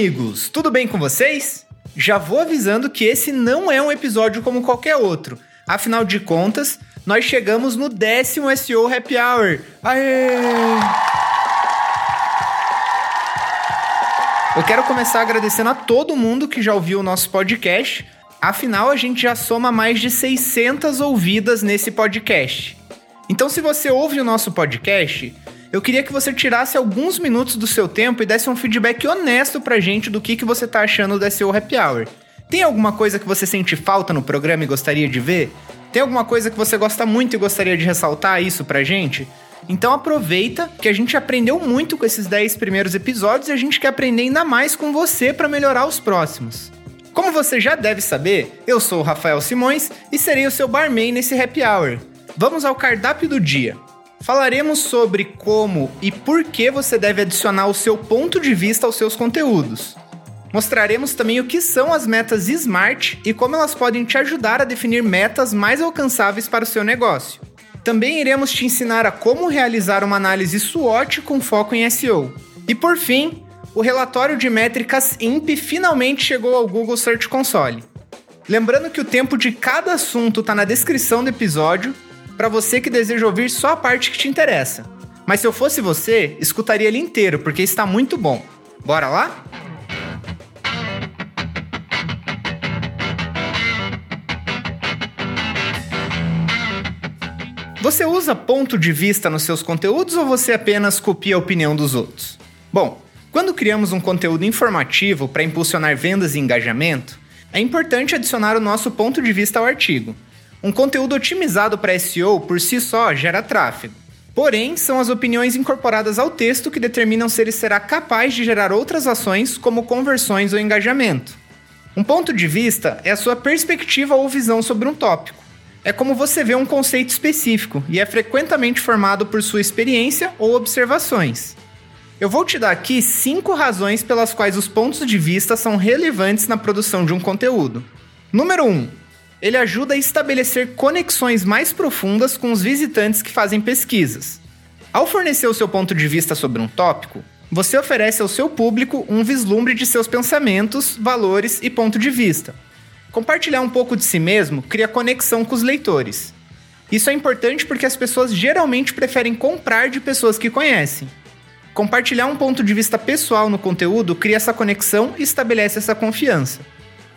Amigos! Tudo bem com vocês? Já vou avisando que esse não é um episódio como qualquer outro. Afinal de contas, nós chegamos no décimo SEO Happy Hour. Aê! Eu quero começar agradecendo a todo mundo que já ouviu o nosso podcast. Afinal, a gente já soma mais de 600 ouvidas nesse podcast. Então, se você ouve o nosso podcast, eu queria que você tirasse alguns minutos do seu tempo e desse um feedback honesto pra gente do que, que você tá achando do SEO Happy Hour. Tem alguma coisa que você sente falta no programa e gostaria de ver? Tem alguma coisa que você gosta muito e gostaria de ressaltar isso pra gente? Então aproveita que a gente aprendeu muito com esses 10 primeiros episódios e a gente quer aprender ainda mais com você para melhorar os próximos. Como você já deve saber, eu sou o Rafael Simões e serei o seu barman nesse happy hour. Vamos ao cardápio do dia. Falaremos sobre como e por que você deve adicionar o seu ponto de vista aos seus conteúdos. Mostraremos também o que são as metas SMART e como elas podem te ajudar a definir metas mais alcançáveis para o seu negócio. Também iremos te ensinar a como realizar uma análise SWOT com foco em SEO. E por fim, o relatório de métricas INP finalmente chegou ao Google Search Console. Lembrando que o tempo de cada assunto está na descrição do episódio para você que deseja ouvir só a parte que te interessa. Mas se eu fosse você, escutaria ele inteiro, porque está muito bom. Bora lá? Você usa ponto de vista nos seus conteúdos ou você apenas copia a opinião dos outros? Bom, quando criamos um conteúdo informativo para impulsionar vendas e engajamento, é importante adicionar o nosso ponto de vista ao artigo. Um conteúdo otimizado para SEO por si só gera tráfego. Porém, são as opiniões incorporadas ao texto que determinam se ele será capaz de gerar outras ações, como conversões ou engajamento. Um ponto de vista é a sua perspectiva ou visão sobre um tópico. É como você vê um conceito específico e é frequentemente formado por sua experiência ou observações. Eu vou te dar aqui cinco razões pelas quais os pontos de vista são relevantes na produção de um conteúdo. Número 1. Um, ele ajuda a estabelecer conexões mais profundas com os visitantes que fazem pesquisas. Ao fornecer o seu ponto de vista sobre um tópico, você oferece ao seu público um vislumbre de seus pensamentos, valores e ponto de vista. Compartilhar um pouco de si mesmo cria conexão com os leitores. Isso é importante porque as pessoas geralmente preferem comprar de pessoas que conhecem. Compartilhar um ponto de vista pessoal no conteúdo cria essa conexão e estabelece essa confiança.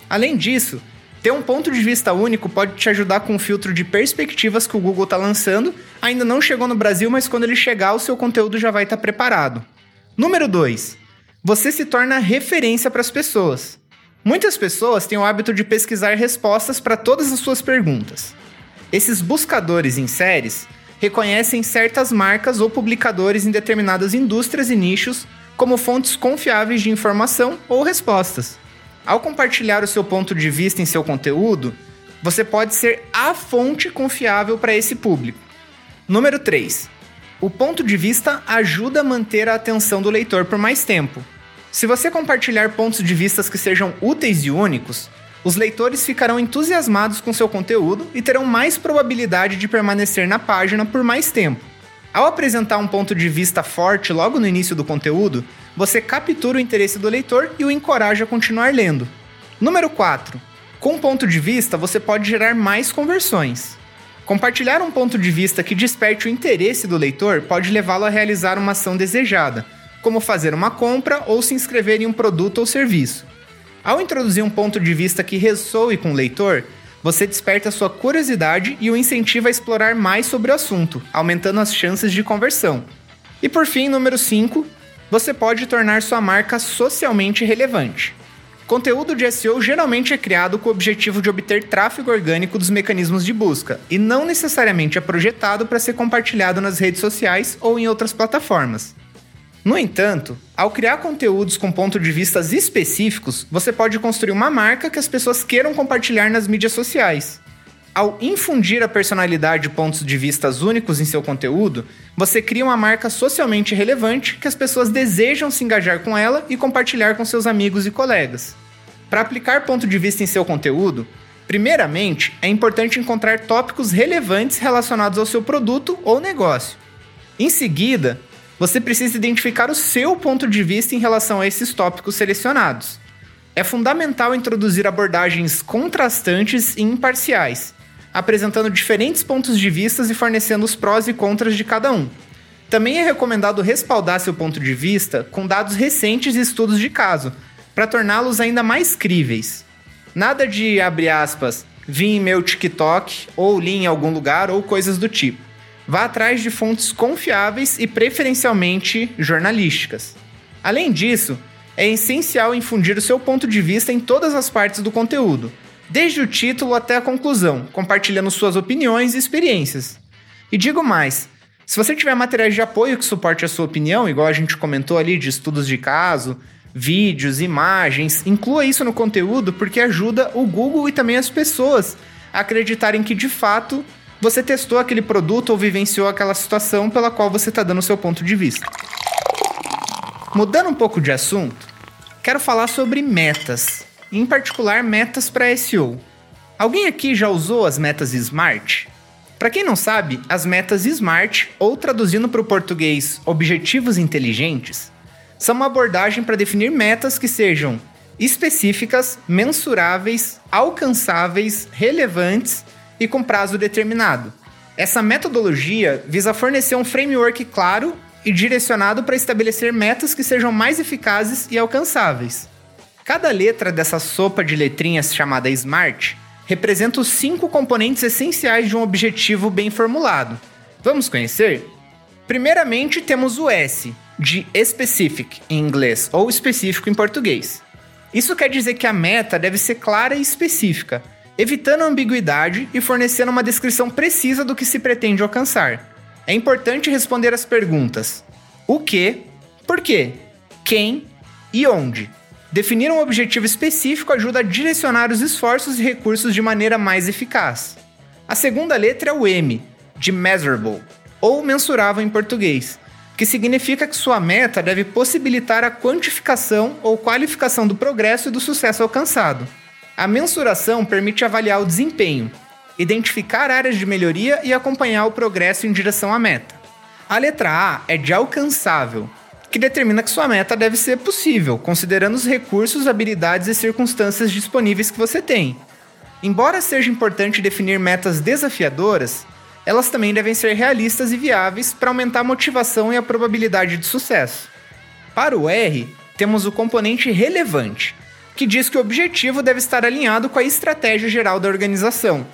Além disso, ter um ponto de vista único pode te ajudar com o filtro de perspectivas que o Google está lançando. Ainda não chegou no Brasil, mas quando ele chegar, o seu conteúdo já vai estar tá preparado. Número 2. Você se torna referência para as pessoas. Muitas pessoas têm o hábito de pesquisar respostas para todas as suas perguntas. Esses buscadores em séries reconhecem certas marcas ou publicadores em determinadas indústrias e nichos como fontes confiáveis de informação ou respostas. Ao compartilhar o seu ponto de vista em seu conteúdo, você pode ser a fonte confiável para esse público. Número 3. O ponto de vista ajuda a manter a atenção do leitor por mais tempo. Se você compartilhar pontos de vista que sejam úteis e únicos, os leitores ficarão entusiasmados com seu conteúdo e terão mais probabilidade de permanecer na página por mais tempo. Ao apresentar um ponto de vista forte logo no início do conteúdo, você captura o interesse do leitor e o encoraja a continuar lendo. Número 4. Com ponto de vista, você pode gerar mais conversões. Compartilhar um ponto de vista que desperte o interesse do leitor pode levá-lo a realizar uma ação desejada, como fazer uma compra ou se inscrever em um produto ou serviço. Ao introduzir um ponto de vista que ressoe com o leitor, você desperta sua curiosidade e o incentiva a explorar mais sobre o assunto, aumentando as chances de conversão. E por fim, número 5, você pode tornar sua marca socialmente relevante. Conteúdo de SEO geralmente é criado com o objetivo de obter tráfego orgânico dos mecanismos de busca e não necessariamente é projetado para ser compartilhado nas redes sociais ou em outras plataformas. No entanto, ao criar conteúdos com pontos de vistas específicos, você pode construir uma marca que as pessoas queiram compartilhar nas mídias sociais. Ao infundir a personalidade e pontos de vistas únicos em seu conteúdo, você cria uma marca socialmente relevante que as pessoas desejam se engajar com ela e compartilhar com seus amigos e colegas. Para aplicar ponto de vista em seu conteúdo, primeiramente é importante encontrar tópicos relevantes relacionados ao seu produto ou negócio. Em seguida, você precisa identificar o seu ponto de vista em relação a esses tópicos selecionados. É fundamental introduzir abordagens contrastantes e imparciais, apresentando diferentes pontos de vista e fornecendo os prós e contras de cada um. Também é recomendado respaldar seu ponto de vista com dados recentes e estudos de caso, para torná-los ainda mais críveis. Nada de, abre aspas, vi em meu TikTok, ou li em algum lugar, ou coisas do tipo. Vá atrás de fontes confiáveis e preferencialmente jornalísticas. Além disso, é essencial infundir o seu ponto de vista em todas as partes do conteúdo, desde o título até a conclusão, compartilhando suas opiniões e experiências. E digo mais: se você tiver materiais de apoio que suporte a sua opinião, igual a gente comentou ali de estudos de caso, vídeos, imagens, inclua isso no conteúdo porque ajuda o Google e também as pessoas a acreditarem que de fato você testou aquele produto ou vivenciou aquela situação pela qual você está dando o seu ponto de vista. Mudando um pouco de assunto, quero falar sobre metas, em particular metas para SEO. Alguém aqui já usou as metas SMART? Para quem não sabe, as metas SMART, ou traduzindo para o português objetivos inteligentes, são uma abordagem para definir metas que sejam específicas, mensuráveis, alcançáveis, relevantes e com prazo determinado. Essa metodologia visa fornecer um framework claro e direcionado para estabelecer metas que sejam mais eficazes e alcançáveis. Cada letra dessa sopa de letrinhas chamada SMART representa os cinco componentes essenciais de um objetivo bem formulado. Vamos conhecer? Primeiramente, temos o S, de specific em inglês ou específico em português. Isso quer dizer que a meta deve ser clara e específica, evitando ambiguidade e fornecendo uma descrição precisa do que se pretende alcançar. É importante responder as perguntas: o que, por quê, quem e onde. Definir um objetivo específico ajuda a direcionar os esforços e recursos de maneira mais eficaz. A segunda letra é o M, de measurable, ou mensurável em português, que significa que sua meta deve possibilitar a quantificação ou qualificação do progresso e do sucesso alcançado. A mensuração permite avaliar o desempenho, identificar áreas de melhoria e acompanhar o progresso em direção à meta. A letra A é de alcançável, que determina que sua meta deve ser possível, considerando os recursos, habilidades e circunstâncias disponíveis que você tem. Embora seja importante definir metas desafiadoras, elas também devem ser realistas e viáveis para aumentar a motivação e a probabilidade de sucesso. Para o R, temos o componente relevante, que diz que o objetivo deve estar alinhado com a estratégia geral da organização.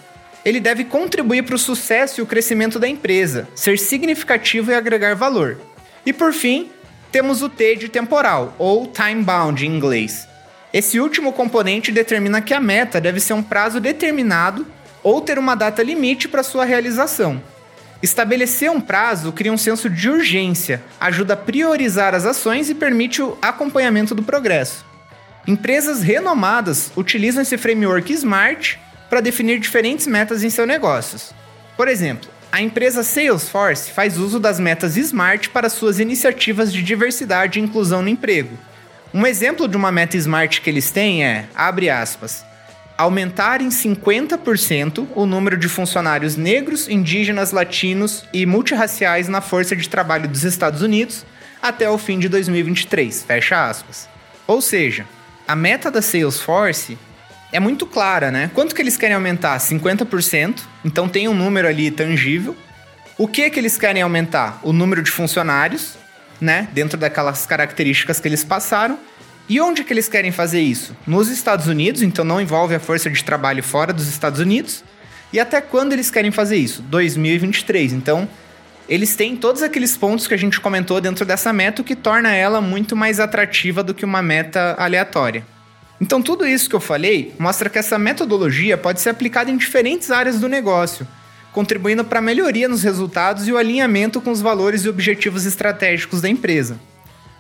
Ele deve contribuir para o sucesso e o crescimento da empresa, ser significativo e agregar valor. E por fim, temos o T de temporal, ou time bound em inglês. Esse último componente determina que a meta deve ser um prazo determinado ou ter uma data limite para sua realização. Estabelecer um prazo cria um senso de urgência, ajuda a priorizar as ações e permite o acompanhamento do progresso. Empresas renomadas utilizam esse framework SMART para definir diferentes metas em seus negócios. Por exemplo, a empresa Salesforce faz uso das metas SMART para suas iniciativas de diversidade e inclusão no emprego. Um exemplo de uma meta SMART que eles têm é, abre aspas, aumentar em 50% o número de funcionários negros, indígenas, latinos e multirraciais na força de trabalho dos Estados Unidos até o fim de 2023, fecha aspas. Ou seja, a meta da Salesforce é muito clara, né? Quanto que eles querem aumentar? 50%, então tem um número ali tangível. O que que eles querem aumentar? O número de funcionários, né? Dentro daquelas características que eles passaram. E onde que eles querem fazer isso? Nos Estados Unidos, então não envolve a força de trabalho fora dos Estados Unidos. E até quando eles querem fazer isso? 2023. Então, eles têm todos aqueles pontos que a gente comentou dentro dessa meta, o que torna ela muito mais atrativa do que uma meta aleatória. Então, tudo isso que eu falei mostra que essa metodologia pode ser aplicada em diferentes áreas do negócio, contribuindo para a melhoria nos resultados e o alinhamento com os valores e objetivos estratégicos da empresa.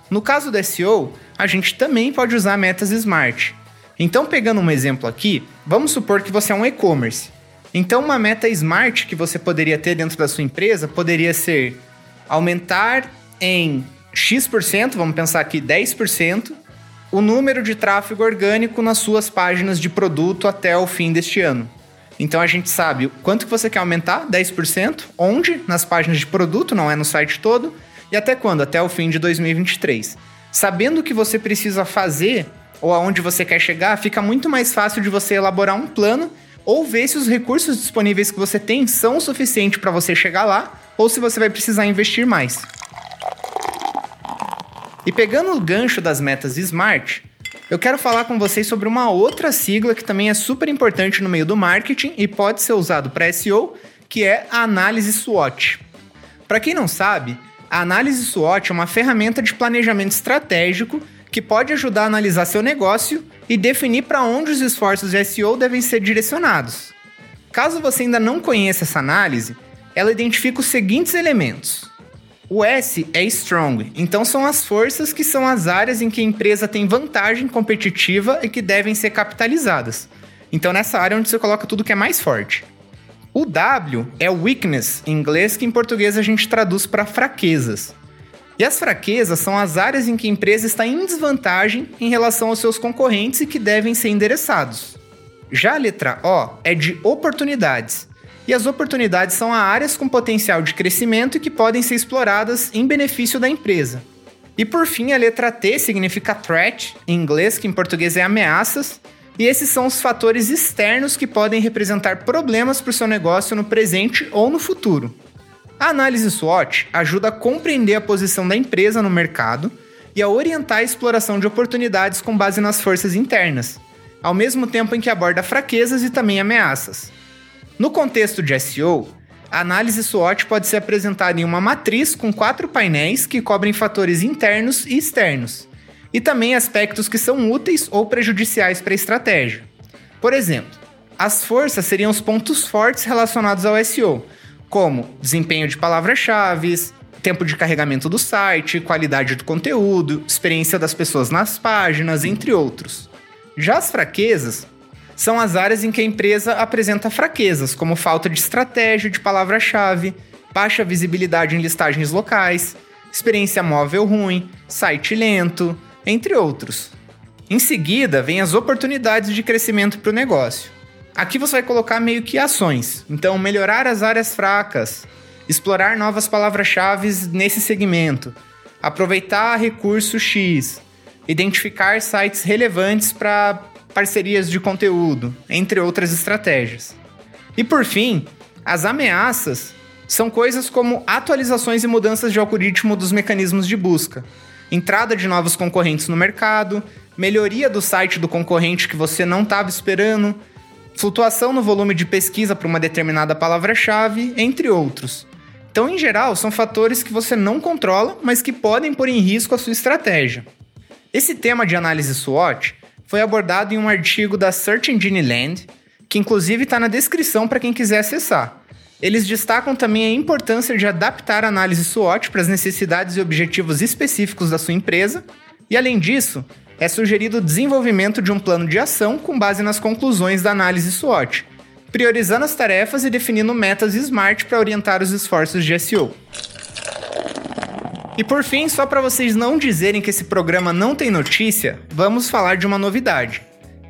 No caso do SEO, a gente também pode usar metas SMART. Então, pegando um exemplo aqui, vamos supor que você é um e-commerce então, uma meta smart que você poderia ter dentro da sua empresa poderia ser aumentar em X%, vamos pensar aqui 10%, o número de tráfego orgânico nas suas páginas de produto até o fim deste ano. Então a gente sabe quanto que você quer aumentar, 10%, onde? Nas páginas de produto, não é no site todo, E até quando? Até o fim de 2023. Sabendo o que você precisa fazer ou aonde você quer chegar, fica muito mais fácil de você elaborar um plano ou ver se os recursos disponíveis que você tem são o suficiente para você chegar lá ou se você vai precisar investir mais. E pegando o gancho das metas SMART, eu quero falar com vocês sobre uma outra sigla que também é super importante no meio do marketing e pode ser usado para SEO, que é a análise SWOT. Para quem não sabe, a análise SWOT é uma ferramenta de planejamento estratégico que pode ajudar a analisar seu negócio e definir para onde os esforços de SEO devem ser direcionados. Caso você ainda não conheça essa análise, ela identifica os seguintes elementos. O S é strong, então são as forças que são as áreas em que a empresa tem vantagem competitiva e que devem ser capitalizadas. Então nessa área é onde você coloca tudo que é mais forte. O W é weakness, em inglês, que em português a gente traduz para fraquezas. E as fraquezas são as áreas em que a empresa está em desvantagem em relação aos seus concorrentes e que devem ser endereçados. Já a letra O é de oportunidades. E as oportunidades são áreas com potencial de crescimento e que podem ser exploradas em benefício da empresa. E por fim, a letra T significa threat, em inglês, que em português é ameaças, e esses são os fatores externos que podem representar problemas para o seu negócio no presente ou no futuro. A análise SWOT ajuda a compreender a posição da empresa no mercado e a orientar a exploração de oportunidades com base nas forças internas, ao mesmo tempo em que aborda fraquezas e também ameaças. No contexto de SEO, a análise SWOT pode ser apresentada em uma matriz com quatro painéis que cobrem fatores internos e externos e também aspectos que são úteis ou prejudiciais para a estratégia. Por exemplo, as forças seriam os pontos fortes relacionados ao SEO, como desempenho de palavras-chave, tempo de carregamento do site, qualidade do conteúdo, experiência das pessoas nas páginas, entre outros. Já as fraquezas são as áreas em que a empresa apresenta fraquezas, como falta de estratégia de palavra-chave, baixa visibilidade em listagens locais, experiência móvel ruim, site lento, entre outros. Em seguida, vem as oportunidades de crescimento para o negócio. Aqui você vai colocar meio que ações. Então, melhorar as áreas fracas, explorar novas palavras-chave nesse segmento, aproveitar recurso X, identificar sites relevantes para parcerias de conteúdo, entre outras estratégias. E por fim, as ameaças são coisas como atualizações e mudanças de algoritmo dos mecanismos de busca, entrada de novos concorrentes no mercado, melhoria do site do concorrente que você não estava esperando, flutuação no volume de pesquisa para uma determinada palavra-chave, entre outros. Então, em geral, são fatores que você não controla, mas que podem pôr em risco a sua estratégia. Esse tema de análise SWOT foi abordado em um artigo da Search Engine Land, que inclusive está na descrição para quem quiser acessar. Eles destacam também a importância de adaptar a análise SWOT para as necessidades e objetivos específicos da sua empresa, e além disso, é sugerido o desenvolvimento de um plano de ação com base nas conclusões da análise SWOT, priorizando as tarefas e definindo metas SMART para orientar os esforços de SEO. E por fim, só para vocês não dizerem que esse programa não tem notícia, vamos falar de uma novidade.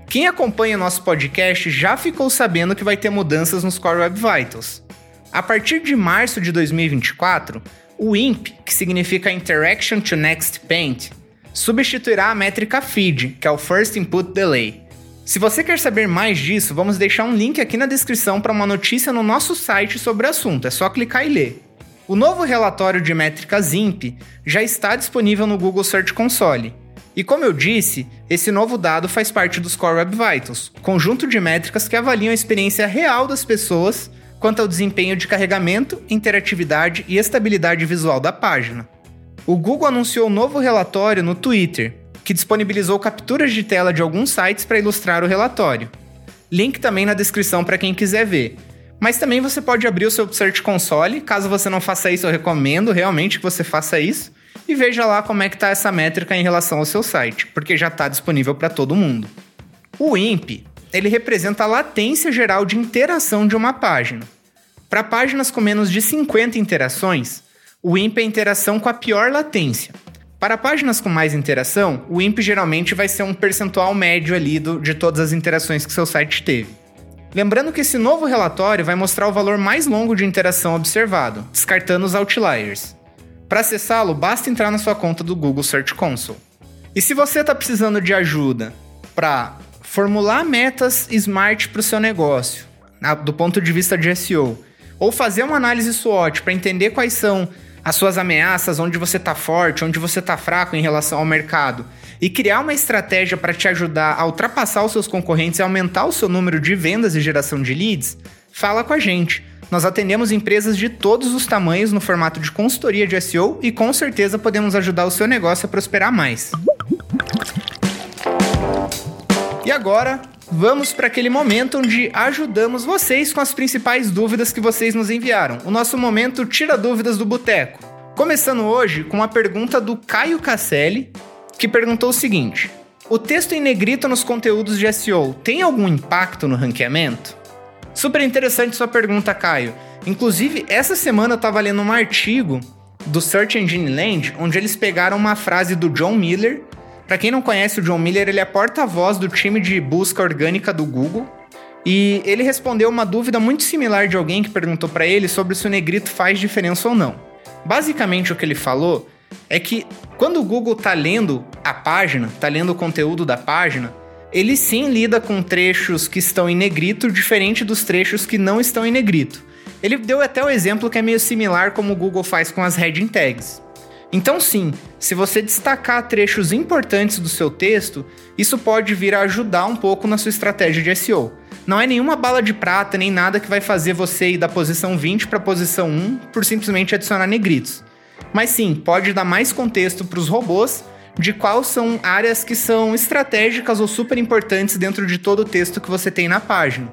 Quem acompanha nosso podcast já ficou sabendo que vai ter mudanças nos Core Web Vitals. A partir de março de 2024, o INP, que significa Interaction to Next Paint, substituirá a métrica FID, que é o First Input Delay. Se você quer saber mais disso, vamos deixar um link aqui na descrição para uma notícia no nosso site sobre o assunto, é só clicar e ler. O novo relatório de métricas INP já está disponível no Google Search Console. E como eu disse, esse novo dado faz parte dos Core Web Vitals, conjunto de métricas que avaliam a experiência real das pessoas quanto ao desempenho de carregamento, interatividade e estabilidade visual da página. O Google anunciou um novo relatório no Twitter, que disponibilizou capturas de tela de alguns sites para ilustrar o relatório. Link também na descrição para quem quiser ver. Mas também você pode abrir o seu Search Console, caso você não faça isso, eu recomendo realmente que você faça isso e veja lá como é que está essa métrica em relação ao seu site, porque já está disponível para todo mundo. O INP ele representa a latência geral de interação de uma página. Para páginas com menos de 50 interações, o IMP é a interação com a pior latência. Para páginas com mais interação, o IMP geralmente vai ser um percentual médio ali do, de todas as interações que seu site teve. Lembrando que esse novo relatório vai mostrar o valor mais longo de interação observado, descartando os outliers. Para acessá-lo, basta entrar na sua conta do Google Search Console. E se você está precisando de ajuda para formular metas smart para o seu negócio, do ponto de vista de SEO, ou fazer uma análise SWOT para entender quais são as suas ameaças, onde você está forte, onde você está fraco em relação ao mercado, e criar uma estratégia para te ajudar a ultrapassar os seus concorrentes e aumentar o seu número de vendas e geração de leads, fala com a gente. Nós atendemos empresas de todos os tamanhos no formato de consultoria de SEO e com certeza podemos ajudar o seu negócio a prosperar mais. E agora, vamos para aquele momento onde ajudamos vocês com as principais dúvidas que vocês nos enviaram. O nosso momento Tira Dúvidas do Boteco. Começando hoje com uma pergunta do Caio Casselli, que perguntou o seguinte: O texto em negrito nos conteúdos de SEO tem algum impacto no ranqueamento? Super interessante sua pergunta, Caio. Inclusive, essa semana eu estava lendo um artigo do Search Engine Land, onde eles pegaram uma frase do John Miller. Para quem não conhece o John Miller, ele é porta-voz do time de busca orgânica do Google. E ele respondeu uma dúvida muito similar de alguém que perguntou para ele sobre se o negrito faz diferença ou não. Basicamente, o que ele falou é que quando o Google está lendo a página, está lendo o conteúdo da página, ele sim lida com trechos que estão em negrito, diferente dos trechos que não estão em negrito. Ele deu até o exemplo que é meio similar como o Google faz com as heading tags. Então, sim, se você destacar trechos importantes do seu texto, isso pode vir a ajudar um pouco na sua estratégia de SEO. Não é nenhuma bala de prata nem nada que vai fazer você ir da posição 20 para a posição 1 por simplesmente adicionar negritos. Mas sim, pode dar mais contexto para os robôs de quais são áreas que são estratégicas ou super importantes dentro de todo o texto que você tem na página.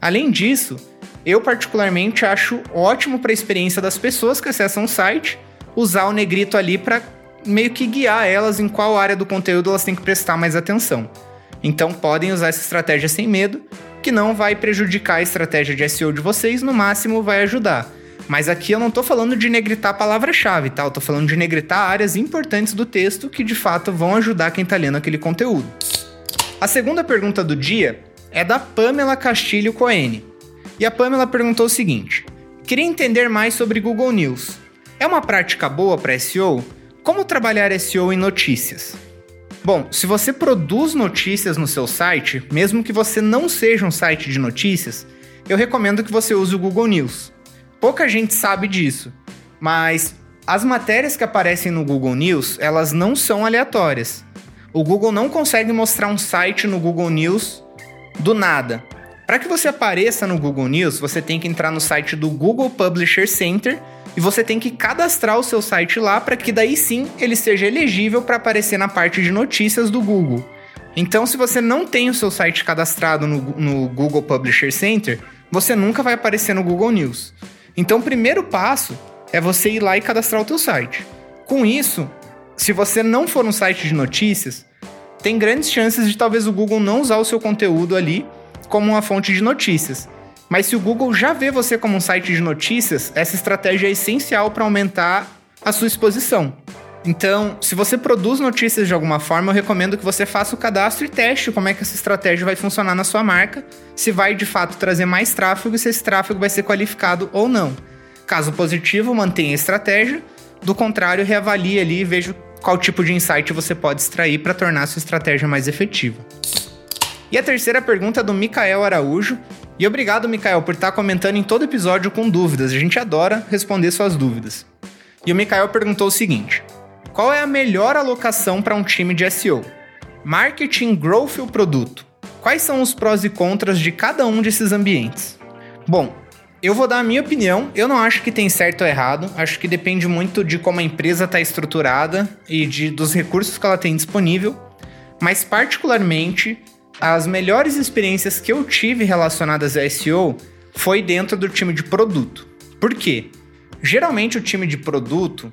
Além disso, eu particularmente acho ótimo para a experiência das pessoas que acessam o site usar o negrito ali para meio que guiar elas em qual área do conteúdo elas têm que prestar mais atenção. Então podem usar essa estratégia sem medo, que não vai prejudicar a estratégia de SEO de vocês, no máximo vai ajudar. Mas aqui eu não estou falando de negritar a palavra-chave, tá? Eu tô falando de negritar áreas importantes do texto que de fato vão ajudar quem está lendo aquele conteúdo. A segunda pergunta do dia é da Pamela Castilho Coene. E a Pamela perguntou o seguinte: Queria entender mais sobre Google News. É uma prática boa para SEO? Como trabalhar SEO em notícias? Bom, se você produz notícias no seu site, mesmo que você não seja um site de notícias, eu recomendo que você use o Google News. Pouca gente sabe disso, mas as matérias que aparecem no Google News, elas não são aleatórias. O Google não consegue mostrar um site no Google News do nada. Para que você apareça no Google News, você tem que entrar no site do Google Publisher Center e você tem que cadastrar o seu site lá para que daí sim ele seja elegível para aparecer na parte de notícias do Google. Então, se você não tem o seu site cadastrado no, no Google Publisher Center, você nunca vai aparecer no Google News. Então, o primeiro passo é você ir lá e cadastrar o teu site. Com isso, se você não for um site de notícias, tem grandes chances de talvez o Google não usar o seu conteúdo ali como uma fonte de notícias. Mas se o Google já vê você como um site de notícias, essa estratégia é essencial para aumentar a sua exposição. Então, se você produz notícias de alguma forma, eu recomendo que você faça o cadastro e teste como é que essa estratégia vai funcionar na sua marca, se vai de fato trazer mais tráfego e se esse tráfego vai ser qualificado ou não. Caso positivo, mantenha a estratégia, do contrário, reavalie ali e veja qual tipo de insight você pode extrair para tornar a sua estratégia mais efetiva. E a terceira pergunta é do Mikael Araújo. E obrigado, Mikael, por estar comentando em todo episódio com dúvidas. A gente adora responder suas dúvidas. E o Mikael perguntou o seguinte: qual é a melhor alocação para um time de SEO? Marketing, growth ou produto? Quais são os prós e contras de cada um desses ambientes? Bom, eu vou dar a minha opinião. Eu não acho que tem certo ou errado. Acho que depende muito de como a empresa está estruturada e de, dos recursos que ela tem disponível. Mas, particularmente, as melhores experiências que eu tive relacionadas a SEO foi dentro do time de produto. Por quê? Geralmente, o time de produto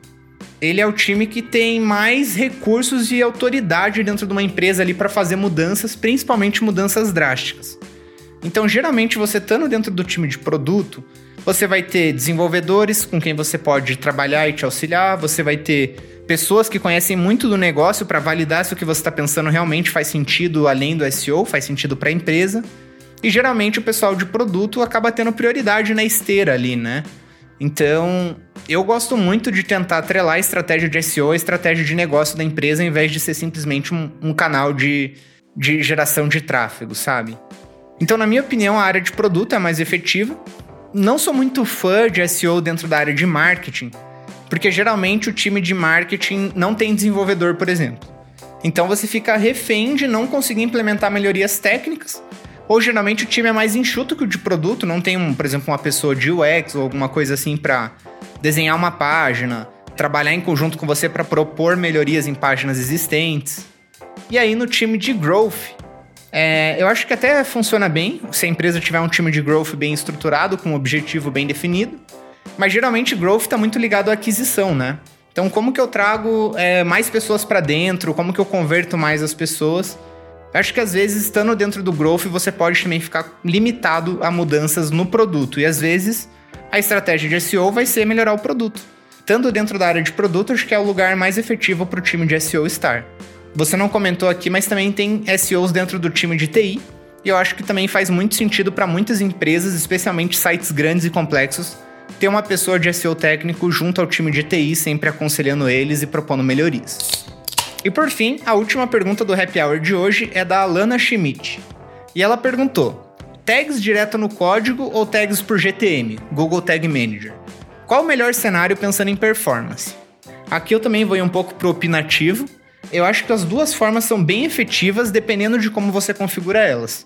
ele é o time que tem mais recursos e autoridade dentro de uma empresa ali para fazer mudanças, principalmente mudanças drásticas. Então, geralmente, você estando dentro do time de produto, você vai ter desenvolvedores com quem você pode trabalhar e te auxiliar, você vai ter pessoas que conhecem muito do negócio para validar se o que você está pensando realmente faz sentido além do SEO, faz sentido para a empresa. E geralmente o pessoal de produto acaba tendo prioridade na esteira ali, né? Então, eu gosto muito de tentar atrelar a estratégia de SEO à estratégia de negócio da empresa, em vez de ser simplesmente um, um canal de, de geração de tráfego, sabe? Então, na minha opinião, a área de produto é mais efetiva. Não sou muito fã de SEO dentro da área de marketing, porque geralmente o time de marketing não tem desenvolvedor, por exemplo. Então você fica refém de não conseguir implementar melhorias técnicas ou geralmente o time é mais enxuto que o de produto, não tem, um, por exemplo, uma pessoa de UX ou alguma coisa assim para desenhar uma página, trabalhar em conjunto com você para propor melhorias em páginas existentes. E aí no time de growth, é, eu acho que até funciona bem se a empresa tiver um time de growth bem estruturado, com um objetivo bem definido. Mas geralmente growth está muito ligado à aquisição, né? Então, como que eu trago é, mais pessoas para dentro? Como que eu converto mais as pessoas? acho que às vezes, estando dentro do growth, você pode também ficar limitado a mudanças no produto. E às vezes, a estratégia de SEO vai ser melhorar o produto. Estando dentro da área de produto, acho que é o lugar mais efetivo para o time de SEO estar. Você não comentou aqui, mas também tem SEOs dentro do time de TI. E eu acho que também faz muito sentido para muitas empresas, especialmente sites grandes e complexos, ter uma pessoa de SEO técnico junto ao time de TI, sempre aconselhando eles e propondo melhorias. E por fim, a última pergunta do Happy Hour de hoje é da Alana Schmidt. E ela perguntou: tags direto no código ou tags por GTM, Google Tag Manager? Qual o melhor cenário pensando em performance? Aqui eu também vou um pouco pro opinativo. Eu acho que as duas formas são bem efetivas dependendo de como você configura elas.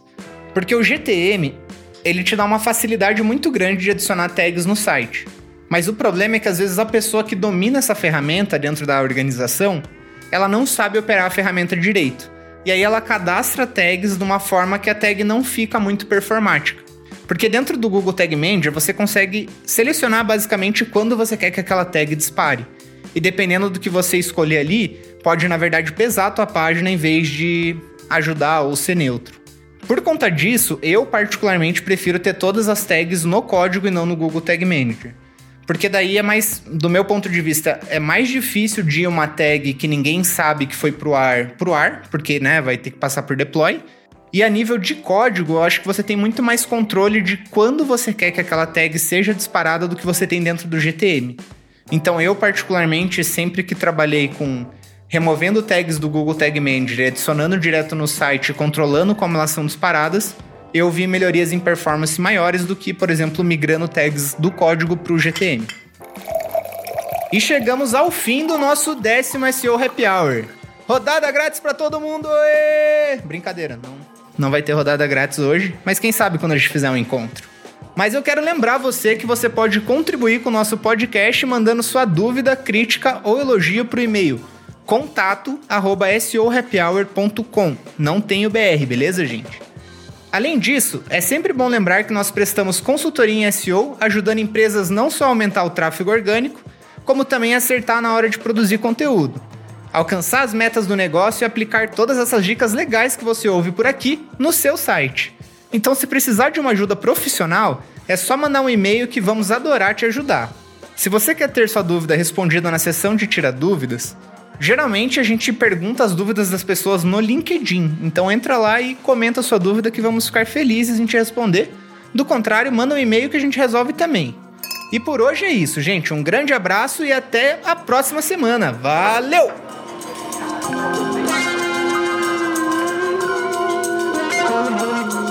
Porque o GTM, ele te dá uma facilidade muito grande de adicionar tags no site. Mas o problema é que às vezes a pessoa que domina essa ferramenta dentro da organização ela não sabe operar a ferramenta direito. E aí ela cadastra tags de uma forma que a tag não fica muito performática. Porque dentro do Google Tag Manager você consegue selecionar basicamente quando você quer que aquela tag dispare. E dependendo do que você escolher ali, pode na verdade pesar a tua página em vez de ajudar ou ser neutro. Por conta disso, eu particularmente prefiro ter todas as tags no código e não no Google Tag Manager. Porque daí é mais, do meu ponto de vista, é mais difícil de uma tag que ninguém sabe que foi pro ar, pro ar, porque, né, vai ter que passar por deploy. E a nível de código, eu acho que você tem muito mais controle de quando você quer que aquela tag seja disparada do que você tem dentro do GTM. Então eu, particularmente, sempre que trabalhei com removendo tags do Google Tag Manager e adicionando direto no site, controlando como elas são disparadas, eu vi melhorias em performance maiores do que, por exemplo, migrando tags do código para o GTM. E chegamos ao fim do nosso décimo SEO Happy Hour. Rodada grátis para todo mundo! Brincadeira, não, não vai ter rodada grátis hoje, mas quem sabe quando a gente fizer um encontro. Mas eu quero lembrar você que você pode contribuir com o nosso podcast mandando sua dúvida, crítica ou elogio para o e-mail contato@sohappyhour.com. Não tem o BR, beleza, gente? Além disso, é sempre bom lembrar que nós prestamos consultoria em SEO, ajudando empresas não só a aumentar o tráfego orgânico, como também acertar na hora de produzir conteúdo. Alcançar as metas do negócio e aplicar todas essas dicas legais que você ouve por aqui no seu site. Então, se precisar de uma ajuda profissional, é só mandar um e-mail que vamos adorar te ajudar. Se você quer ter sua dúvida respondida na seção de Tira Dúvidas, Geralmente a gente pergunta as dúvidas das pessoas no LinkedIn. Então entra lá e comenta a sua dúvida que vamos ficar felizes em te responder. Do contrário, manda um e-mail que a gente resolve também. E por hoje é isso, gente. Um grande abraço e até a próxima semana. Valeu!